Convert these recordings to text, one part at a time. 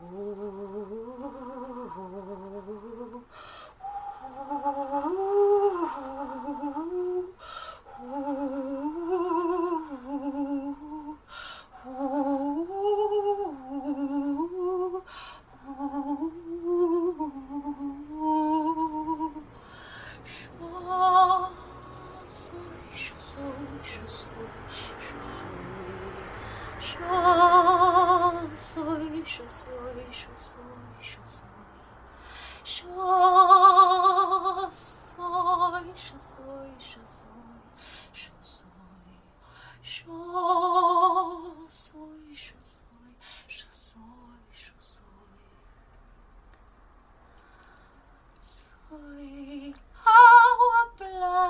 О,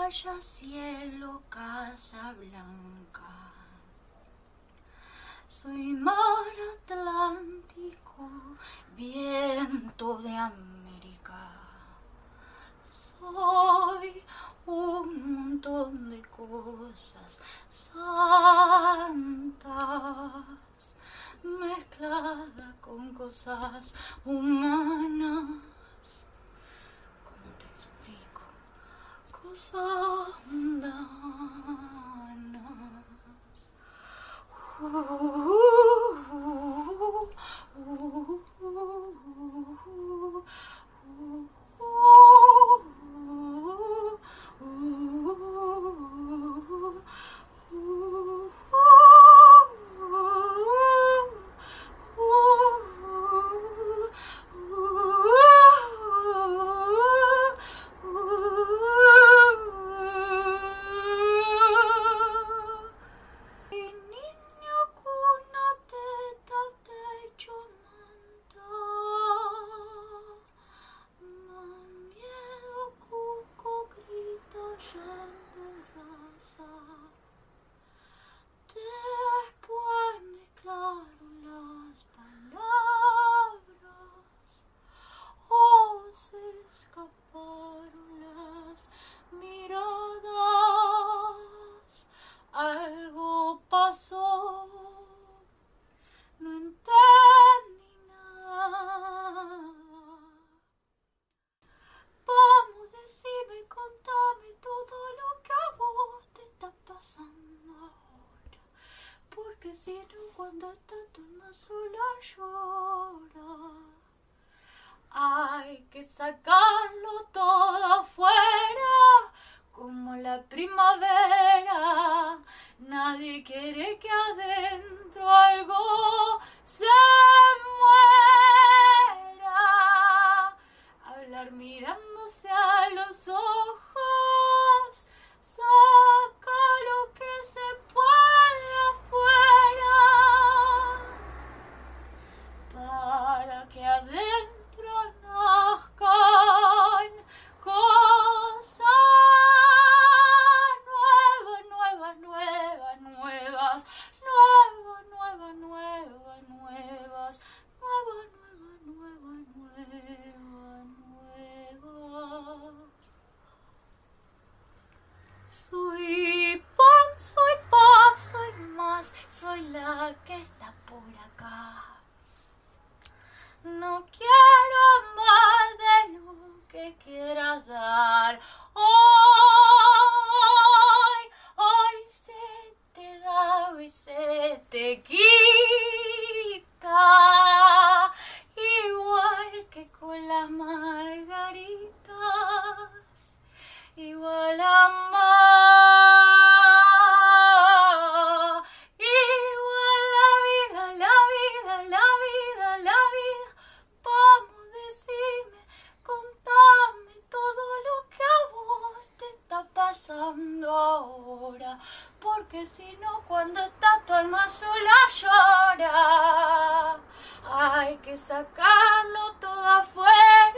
playa, cielo, casa blanca. Soy mar Atlántico, viento de América. Soy un montón de cosas santas mezclada con cosas humanas. sundown. no entendí nada. Vamos, decime, contame todo lo que a vos te está pasando ahora. Porque si no, cuando estás tu sola llora. Hay que sacarlo todo afuera, como la primavera. Soy la que está por acá. No quiero más de lo que quieras dar. Ahora, porque si no, cuando está tu alma sola llora. Hay que sacarlo todo afuera,